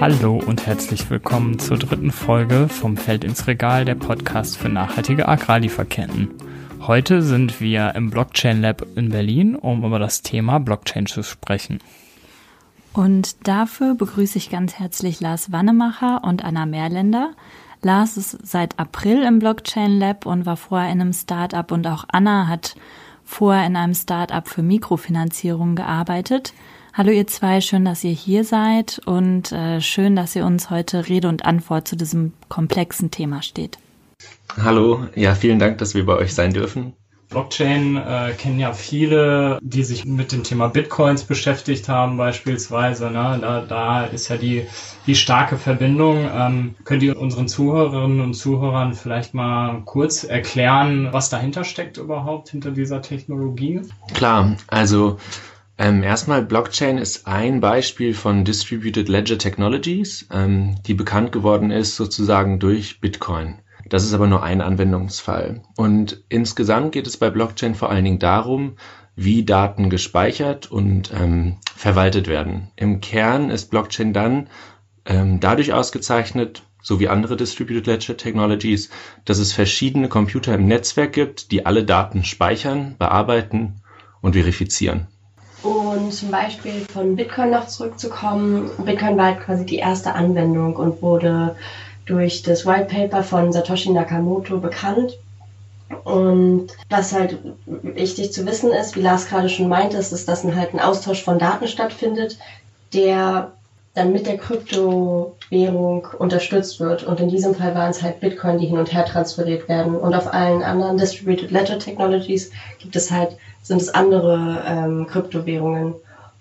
Hallo und herzlich willkommen zur dritten Folge vom Feld ins Regal, der Podcast für nachhaltige Agrarlieferketten. Heute sind wir im Blockchain Lab in Berlin, um über das Thema Blockchain zu sprechen. Und dafür begrüße ich ganz herzlich Lars Wannemacher und Anna Mehrländer. Lars ist seit April im Blockchain Lab und war vorher in einem Startup und auch Anna hat vorher in einem Startup für Mikrofinanzierung gearbeitet. Hallo ihr zwei, schön, dass ihr hier seid und äh, schön, dass ihr uns heute Rede und Antwort zu diesem komplexen Thema steht. Hallo, ja, vielen Dank, dass wir bei euch sein dürfen. Blockchain äh, kennen ja viele, die sich mit dem Thema Bitcoins beschäftigt haben beispielsweise. Ne? Da, da ist ja die, die starke Verbindung. Ähm, könnt ihr unseren Zuhörerinnen und Zuhörern vielleicht mal kurz erklären, was dahinter steckt überhaupt, hinter dieser Technologie? Klar, also ähm, erstmal, Blockchain ist ein Beispiel von Distributed Ledger Technologies, ähm, die bekannt geworden ist sozusagen durch Bitcoin. Das ist aber nur ein Anwendungsfall. Und insgesamt geht es bei Blockchain vor allen Dingen darum, wie Daten gespeichert und ähm, verwaltet werden. Im Kern ist Blockchain dann ähm, dadurch ausgezeichnet, so wie andere Distributed Ledger Technologies, dass es verschiedene Computer im Netzwerk gibt, die alle Daten speichern, bearbeiten und verifizieren. Und zum Beispiel von Bitcoin noch zurückzukommen, Bitcoin war halt quasi die erste Anwendung und wurde durch das White Paper von Satoshi Nakamoto bekannt. Und was halt wichtig zu wissen ist, wie Lars gerade schon meinte, ist, dass das halt ein Austausch von Daten stattfindet, der dann mit der Kryptowährung unterstützt wird. Und in diesem Fall waren es halt Bitcoin, die hin und her transferiert werden. Und auf allen anderen Distributed Ledger Technologies gibt es halt, sind es andere ähm, Kryptowährungen.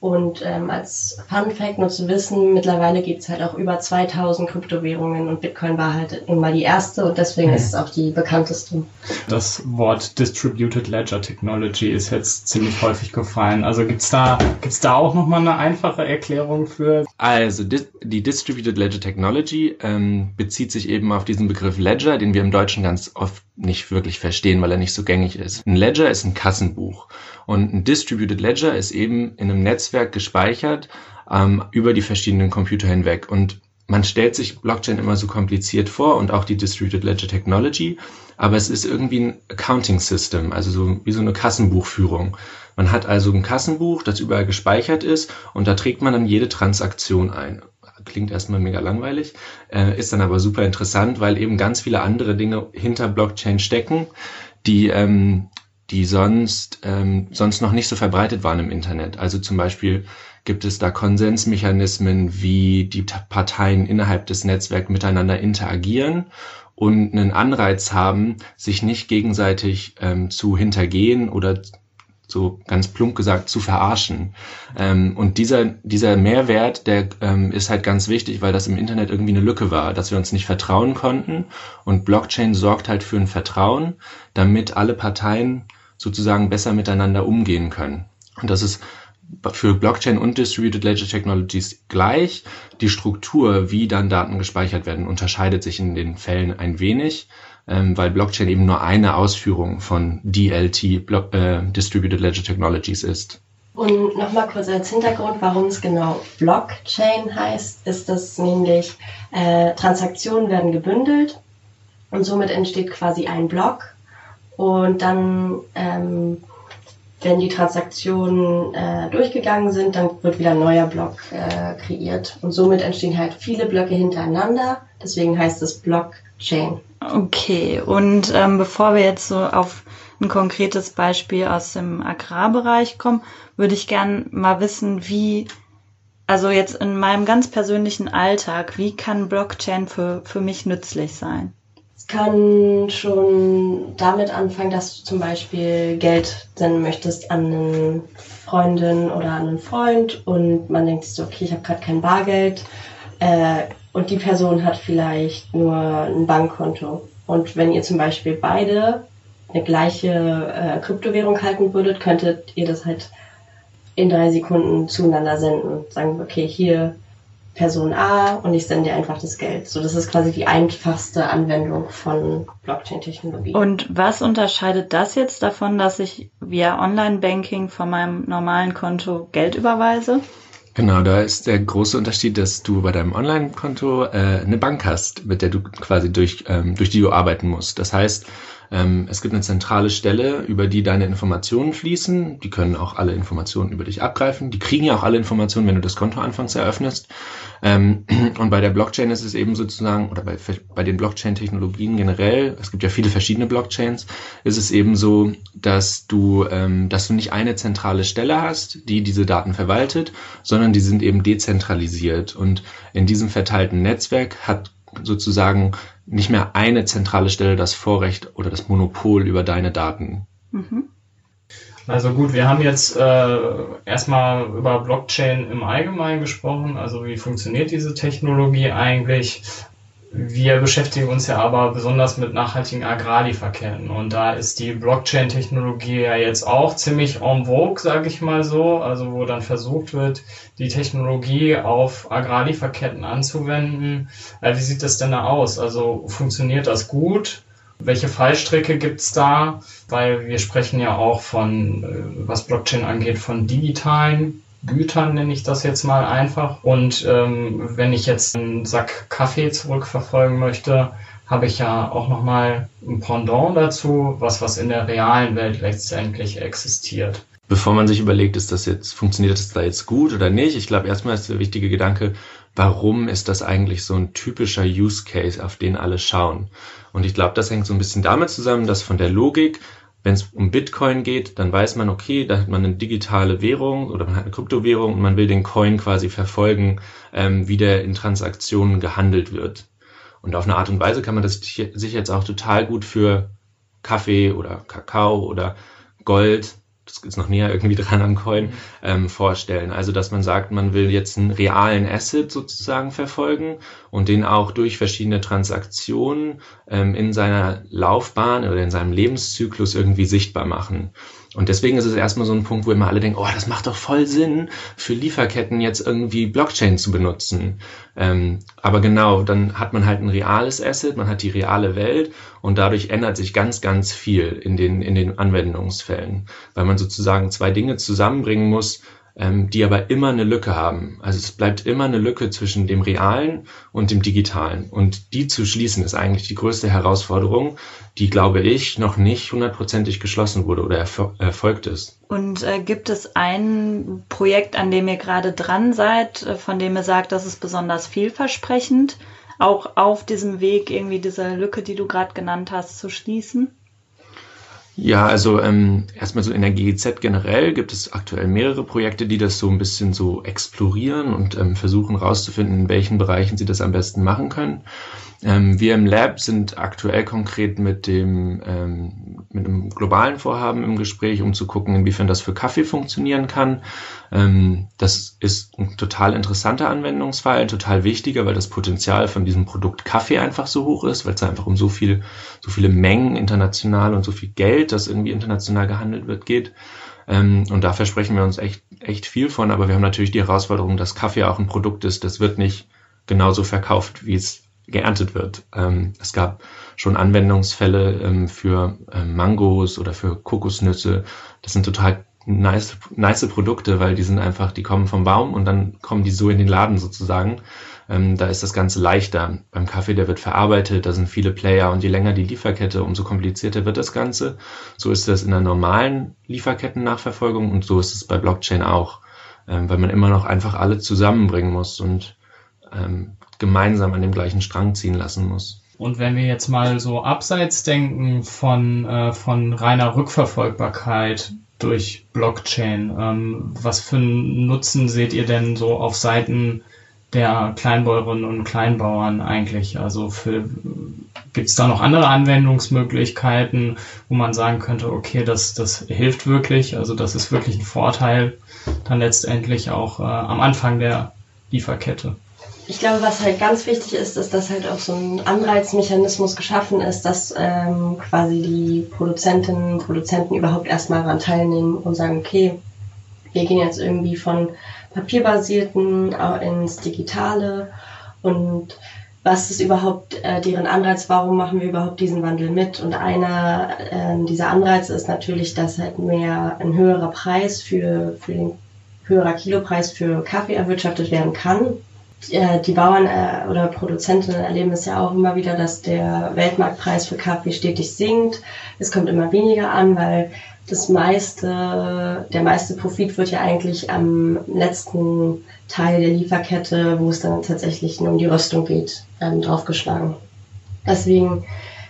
Und ähm, als Fun Fact nur zu wissen, mittlerweile gibt es halt auch über 2000 Kryptowährungen und Bitcoin war halt immer die erste und deswegen mhm. ist es auch die bekannteste. Das Wort Distributed Ledger Technology ist jetzt ziemlich häufig gefallen. Also gibt's da, gibt's da auch nochmal eine einfache Erklärung für? Also die Distributed Ledger Technology ähm, bezieht sich eben auf diesen Begriff Ledger, den wir im Deutschen ganz oft nicht wirklich verstehen, weil er nicht so gängig ist. Ein Ledger ist ein Kassenbuch und ein Distributed Ledger ist eben in einem Netzwerk gespeichert ähm, über die verschiedenen Computer hinweg. Und man stellt sich Blockchain immer so kompliziert vor und auch die Distributed Ledger Technology, aber es ist irgendwie ein Accounting System, also so wie so eine Kassenbuchführung. Man hat also ein Kassenbuch, das überall gespeichert ist und da trägt man dann jede Transaktion ein klingt erstmal mega langweilig, äh, ist dann aber super interessant, weil eben ganz viele andere Dinge hinter Blockchain stecken, die, ähm, die sonst, ähm, sonst noch nicht so verbreitet waren im Internet. Also zum Beispiel gibt es da Konsensmechanismen, wie die Parteien innerhalb des Netzwerks miteinander interagieren und einen Anreiz haben, sich nicht gegenseitig ähm, zu hintergehen oder so ganz plump gesagt, zu verarschen. Ähm, und dieser, dieser Mehrwert, der ähm, ist halt ganz wichtig, weil das im Internet irgendwie eine Lücke war, dass wir uns nicht vertrauen konnten. Und Blockchain sorgt halt für ein Vertrauen, damit alle Parteien sozusagen besser miteinander umgehen können. Und das ist für Blockchain und Distributed Ledger Technologies gleich. Die Struktur, wie dann Daten gespeichert werden, unterscheidet sich in den Fällen ein wenig ähm, weil Blockchain eben nur eine Ausführung von DLT, Blo äh, Distributed Ledger Technologies ist. Und nochmal kurz als Hintergrund, warum es genau Blockchain heißt, ist, dass nämlich äh, Transaktionen werden gebündelt und somit entsteht quasi ein Block und dann, ähm, wenn die Transaktionen äh, durchgegangen sind, dann wird wieder ein neuer Block äh, kreiert und somit entstehen halt viele Blöcke hintereinander. Deswegen heißt es Blockchain. Okay, und ähm, bevor wir jetzt so auf ein konkretes Beispiel aus dem Agrarbereich kommen, würde ich gern mal wissen, wie, also jetzt in meinem ganz persönlichen Alltag, wie kann Blockchain für, für mich nützlich sein? Kann schon damit anfangen, dass du zum Beispiel Geld senden möchtest an eine Freundin oder an einen Freund und man denkt so, okay, ich habe gerade kein Bargeld. Äh, und die Person hat vielleicht nur ein Bankkonto. Und wenn ihr zum Beispiel beide eine gleiche äh, Kryptowährung halten würdet, könntet ihr das halt in drei Sekunden zueinander senden. Sagen, okay, hier Person A und ich sende dir einfach das Geld. So, das ist quasi die einfachste Anwendung von Blockchain-Technologie. Und was unterscheidet das jetzt davon, dass ich via Online-Banking von meinem normalen Konto Geld überweise? Genau, da ist der große Unterschied, dass du bei deinem Online-Konto äh, eine Bank hast, mit der du quasi durch, ähm, durch die du arbeiten musst. Das heißt, es gibt eine zentrale Stelle, über die deine Informationen fließen. Die können auch alle Informationen über dich abgreifen. Die kriegen ja auch alle Informationen, wenn du das Konto anfangs eröffnest. Ähm, und bei der Blockchain ist es eben sozusagen, oder bei, bei den Blockchain-Technologien generell, es gibt ja viele verschiedene Blockchains, ist es eben so, dass du, ähm, dass du nicht eine zentrale Stelle hast, die diese Daten verwaltet, sondern die sind eben dezentralisiert. Und in diesem verteilten Netzwerk hat sozusagen nicht mehr eine zentrale Stelle das Vorrecht oder das Monopol über deine Daten. Mhm. Also gut, wir haben jetzt äh, erstmal über Blockchain im Allgemeinen gesprochen, also wie funktioniert diese Technologie eigentlich. Wir beschäftigen uns ja aber besonders mit nachhaltigen Agrarlieferketten und da ist die Blockchain-Technologie ja jetzt auch ziemlich en vogue, sage ich mal so, also wo dann versucht wird, die Technologie auf Agrarlieferketten anzuwenden. Äh, wie sieht das denn da aus? Also funktioniert das gut? Welche Fallstricke gibt's da? Weil wir sprechen ja auch von, äh, was Blockchain angeht, von digitalen Gütern, nenne ich das jetzt mal einfach. Und ähm, wenn ich jetzt einen Sack Kaffee zurückverfolgen möchte, habe ich ja auch nochmal ein Pendant dazu, was, was in der realen Welt letztendlich existiert. Bevor man sich überlegt, ist das jetzt, funktioniert das da jetzt gut oder nicht? Ich glaube, erstmal ist der wichtige Gedanke, warum ist das eigentlich so ein typischer Use Case, auf den alle schauen? Und ich glaube, das hängt so ein bisschen damit zusammen, dass von der Logik wenn es um Bitcoin geht, dann weiß man, okay, da hat man eine digitale Währung oder man hat eine Kryptowährung und man will den Coin quasi verfolgen, ähm, wie der in Transaktionen gehandelt wird. Und auf eine Art und Weise kann man das sich jetzt auch total gut für Kaffee oder Kakao oder Gold das ist noch näher irgendwie dran an Coin, ähm, vorstellen. Also, dass man sagt, man will jetzt einen realen Asset sozusagen verfolgen und den auch durch verschiedene Transaktionen ähm, in seiner Laufbahn oder in seinem Lebenszyklus irgendwie sichtbar machen. Und deswegen ist es erstmal so ein Punkt, wo immer alle denken, oh, das macht doch voll Sinn, für Lieferketten jetzt irgendwie Blockchain zu benutzen. Ähm, aber genau, dann hat man halt ein reales Asset, man hat die reale Welt und dadurch ändert sich ganz, ganz viel in den, in den Anwendungsfällen, weil man sozusagen zwei Dinge zusammenbringen muss, ähm, die aber immer eine Lücke haben. Also es bleibt immer eine Lücke zwischen dem Realen und dem Digitalen. Und die zu schließen ist eigentlich die größte Herausforderung, die, glaube ich, noch nicht hundertprozentig geschlossen wurde oder erfol erfolgt ist. Und äh, gibt es ein Projekt, an dem ihr gerade dran seid, äh, von dem ihr sagt, das ist besonders vielversprechend, auch auf diesem Weg irgendwie diese Lücke, die du gerade genannt hast, zu schließen? Ja, also ähm, erstmal so in der GEZ generell gibt es aktuell mehrere Projekte, die das so ein bisschen so explorieren und ähm, versuchen rauszufinden, in welchen Bereichen sie das am besten machen können. Ähm, wir im Lab sind aktuell konkret mit dem ähm, mit einem globalen Vorhaben im Gespräch, um zu gucken, inwiefern das für Kaffee funktionieren kann. Ähm, das ist ein total interessanter Anwendungsfall, total wichtiger, weil das Potenzial von diesem Produkt Kaffee einfach so hoch ist, weil es einfach um so viel, so viele Mengen international und so viel Geld, das irgendwie international gehandelt wird, geht. Ähm, und da versprechen wir uns echt, echt viel von, aber wir haben natürlich die Herausforderung, dass Kaffee auch ein Produkt ist, das wird nicht genauso verkauft, wie es geerntet wird. Ähm, es gab schon Anwendungsfälle ähm, für ähm, Mangos oder für Kokosnüsse. Das sind total nice, nice Produkte, weil die sind einfach, die kommen vom Baum und dann kommen die so in den Laden sozusagen. Ähm, da ist das Ganze leichter. Beim Kaffee, der wird verarbeitet, da sind viele Player und je länger die Lieferkette, umso komplizierter wird das Ganze. So ist das in der normalen Lieferketten-Nachverfolgung und so ist es bei Blockchain auch, ähm, weil man immer noch einfach alle zusammenbringen muss und ähm, gemeinsam an dem gleichen Strang ziehen lassen muss. Und wenn wir jetzt mal so abseits denken von, äh, von reiner Rückverfolgbarkeit durch Blockchain, ähm, was für einen Nutzen seht ihr denn so auf Seiten der Kleinbäuerinnen und Kleinbauern eigentlich? Also gibt es da noch andere Anwendungsmöglichkeiten, wo man sagen könnte, okay, das, das hilft wirklich, also das ist wirklich ein Vorteil dann letztendlich auch äh, am Anfang der Lieferkette? Ich glaube, was halt ganz wichtig ist, ist, dass halt auch so ein Anreizmechanismus geschaffen ist, dass ähm, quasi die Produzentinnen und Produzenten überhaupt erstmal daran teilnehmen und sagen, okay, wir gehen jetzt irgendwie von papierbasierten ins Digitale und was ist überhaupt äh, deren Anreiz, warum machen wir überhaupt diesen Wandel mit? Und einer äh, dieser Anreize ist natürlich, dass halt mehr ein höherer Preis für, für den höherer Kilopreis für Kaffee erwirtschaftet werden kann. Die Bauern äh, oder Produzenten erleben es ja auch immer wieder, dass der Weltmarktpreis für Kaffee stetig sinkt. Es kommt immer weniger an, weil das meiste, der meiste Profit wird ja eigentlich am letzten Teil der Lieferkette, wo es dann tatsächlich nur um die Röstung geht, ähm, draufgeschlagen. Deswegen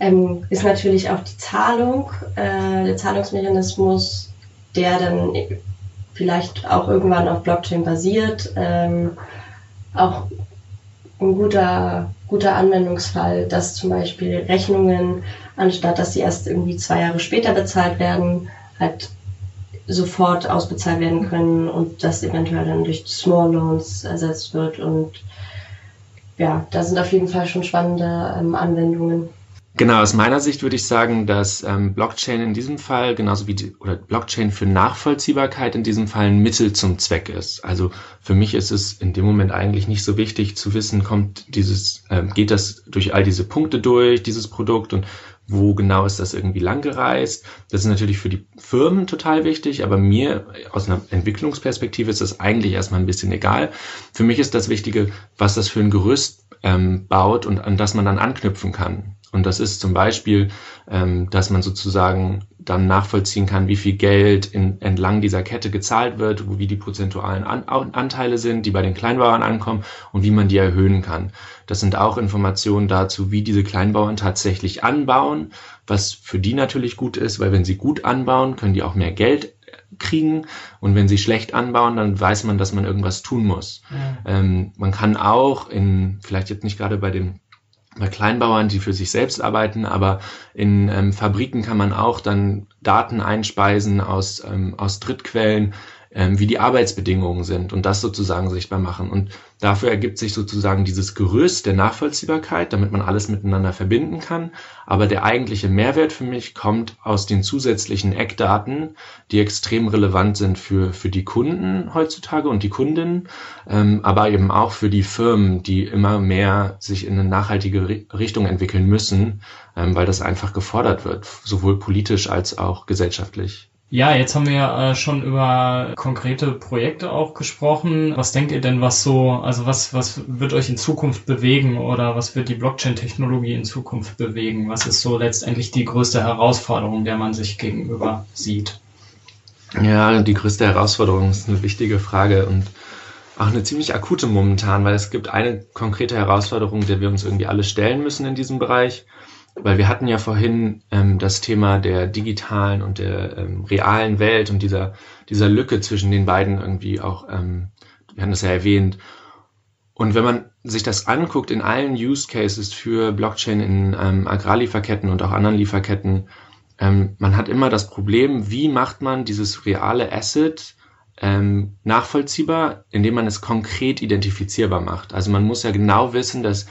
ähm, ist natürlich auch die Zahlung, äh, der Zahlungsmechanismus, der dann vielleicht auch irgendwann auf Blockchain basiert, ähm, auch ein guter, guter Anwendungsfall, dass zum Beispiel Rechnungen, anstatt dass sie erst irgendwie zwei Jahre später bezahlt werden, halt sofort ausbezahlt werden können und das eventuell dann durch Small Loans ersetzt wird. Und ja, da sind auf jeden Fall schon spannende ähm, Anwendungen. Genau, aus meiner Sicht würde ich sagen, dass ähm, Blockchain in diesem Fall, genauso wie die, oder Blockchain für Nachvollziehbarkeit in diesem Fall ein Mittel zum Zweck ist. Also für mich ist es in dem Moment eigentlich nicht so wichtig zu wissen, kommt dieses, ähm, geht das durch all diese Punkte durch, dieses Produkt und wo genau ist das irgendwie langgereist. Das ist natürlich für die Firmen total wichtig, aber mir aus einer Entwicklungsperspektive ist das eigentlich erstmal ein bisschen egal. Für mich ist das Wichtige, was das für ein Gerüst ähm, baut und an das man dann anknüpfen kann. Und das ist zum Beispiel, ähm, dass man sozusagen dann nachvollziehen kann, wie viel Geld in, entlang dieser Kette gezahlt wird, wie die prozentualen An Anteile sind, die bei den Kleinbauern ankommen und wie man die erhöhen kann. Das sind auch Informationen dazu, wie diese Kleinbauern tatsächlich anbauen, was für die natürlich gut ist, weil wenn sie gut anbauen, können die auch mehr Geld kriegen und wenn sie schlecht anbauen, dann weiß man, dass man irgendwas tun muss. Ja. Ähm, man kann auch in, vielleicht jetzt nicht gerade bei dem bei Kleinbauern, die für sich selbst arbeiten, aber in ähm, Fabriken kann man auch dann Daten einspeisen aus, ähm, aus Drittquellen, ähm, wie die Arbeitsbedingungen sind und das sozusagen sichtbar machen. Und dafür ergibt sich sozusagen dieses Gerüst der Nachvollziehbarkeit, damit man alles miteinander verbinden kann. Aber der eigentliche Mehrwert für mich kommt aus den zusätzlichen Eckdaten, die extrem relevant sind für, für die Kunden heutzutage und die Kundinnen, ähm, aber eben auch für die Firmen, die immer mehr sich in eine nachhaltige Richtung entwickeln müssen, ähm, weil das einfach gefordert wird, sowohl politisch als auch gesellschaftlich. Ja, jetzt haben wir äh, schon über konkrete Projekte auch gesprochen. Was denkt ihr denn, was so, also was, was wird euch in Zukunft bewegen oder was wird die Blockchain-Technologie in Zukunft bewegen? Was ist so letztendlich die größte Herausforderung, der man sich gegenüber sieht? Ja, die größte Herausforderung ist eine wichtige Frage und auch eine ziemlich akute momentan, weil es gibt eine konkrete Herausforderung, der wir uns irgendwie alle stellen müssen in diesem Bereich weil wir hatten ja vorhin ähm, das Thema der digitalen und der ähm, realen Welt und dieser, dieser Lücke zwischen den beiden irgendwie auch, ähm, wir haben das ja erwähnt. Und wenn man sich das anguckt in allen Use Cases für Blockchain in ähm, Agrarlieferketten und auch anderen Lieferketten, ähm, man hat immer das Problem, wie macht man dieses reale Asset ähm, nachvollziehbar, indem man es konkret identifizierbar macht. Also man muss ja genau wissen, dass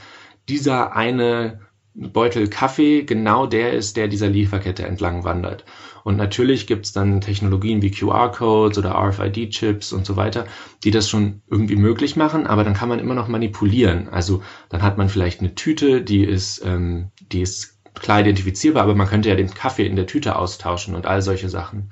dieser eine Beutel Kaffee genau der ist, der dieser Lieferkette entlang wandert. Und natürlich gibt's dann Technologien wie QR-Codes oder RFID-Chips und so weiter, die das schon irgendwie möglich machen, aber dann kann man immer noch manipulieren. Also dann hat man vielleicht eine Tüte, die ist, ähm, die ist klar identifizierbar, aber man könnte ja den Kaffee in der Tüte austauschen und all solche Sachen.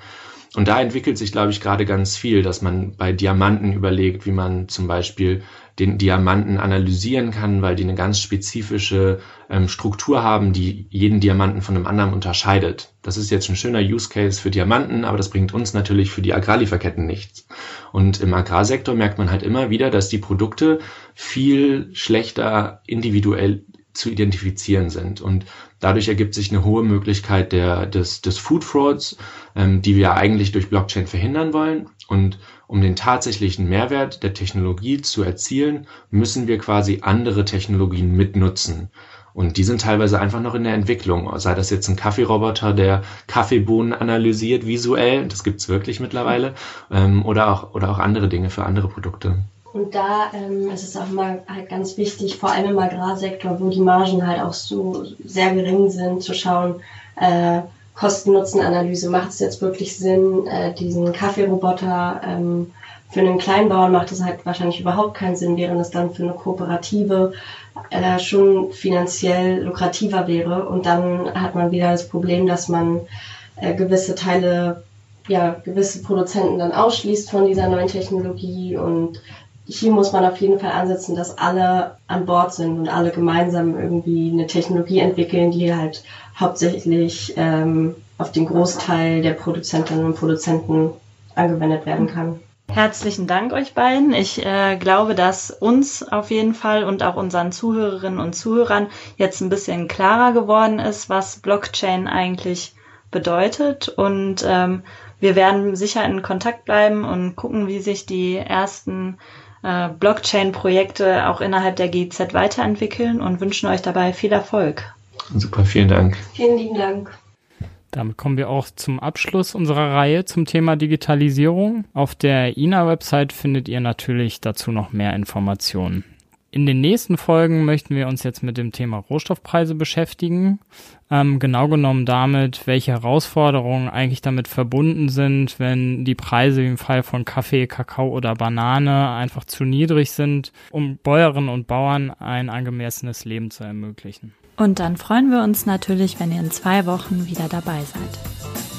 Und da entwickelt sich, glaube ich, gerade ganz viel, dass man bei Diamanten überlegt, wie man zum Beispiel den Diamanten analysieren kann, weil die eine ganz spezifische ähm, Struktur haben, die jeden Diamanten von einem anderen unterscheidet. Das ist jetzt ein schöner Use Case für Diamanten, aber das bringt uns natürlich für die Agrarlieferketten nichts. Und im Agrarsektor merkt man halt immer wieder, dass die Produkte viel schlechter individuell zu identifizieren sind. Und dadurch ergibt sich eine hohe Möglichkeit der, des, des Food Frauds, ähm, die wir eigentlich durch Blockchain verhindern wollen. Und um den tatsächlichen Mehrwert der Technologie zu erzielen, müssen wir quasi andere Technologien mitnutzen. Und die sind teilweise einfach noch in der Entwicklung. Sei das jetzt ein Kaffeeroboter, der Kaffeebohnen analysiert visuell, das gibt's wirklich mittlerweile, ähm, oder, auch, oder auch andere Dinge für andere Produkte. Und da ähm, ist es auch mal halt ganz wichtig, vor allem im Agrarsektor, wo die Margen halt auch so sehr gering sind, zu schauen, äh, Kosten-Nutzen-Analyse, macht es jetzt wirklich Sinn, äh, diesen Kaffeeroboter ähm, für einen Kleinbauern macht es halt wahrscheinlich überhaupt keinen Sinn, während es dann für eine Kooperative äh, schon finanziell lukrativer wäre. Und dann hat man wieder das Problem, dass man äh, gewisse Teile ja, gewisse Produzenten dann ausschließt von dieser neuen Technologie und hier muss man auf jeden Fall ansetzen, dass alle an Bord sind und alle gemeinsam irgendwie eine Technologie entwickeln, die halt hauptsächlich ähm, auf den Großteil der Produzentinnen und Produzenten angewendet werden kann. Herzlichen Dank euch beiden. Ich äh, glaube, dass uns auf jeden Fall und auch unseren Zuhörerinnen und Zuhörern jetzt ein bisschen klarer geworden ist, was Blockchain eigentlich bedeutet. Und ähm, wir werden sicher in Kontakt bleiben und gucken, wie sich die ersten Blockchain-Projekte auch innerhalb der GZ weiterentwickeln und wünschen euch dabei viel Erfolg. Super, vielen Dank. Vielen lieben Dank. Damit kommen wir auch zum Abschluss unserer Reihe zum Thema Digitalisierung. Auf der INA-Website findet ihr natürlich dazu noch mehr Informationen. In den nächsten Folgen möchten wir uns jetzt mit dem Thema Rohstoffpreise beschäftigen. Ähm, genau genommen damit, welche Herausforderungen eigentlich damit verbunden sind, wenn die Preise wie im Fall von Kaffee, Kakao oder Banane einfach zu niedrig sind, um Bäuerinnen und Bauern ein angemessenes Leben zu ermöglichen. Und dann freuen wir uns natürlich, wenn ihr in zwei Wochen wieder dabei seid.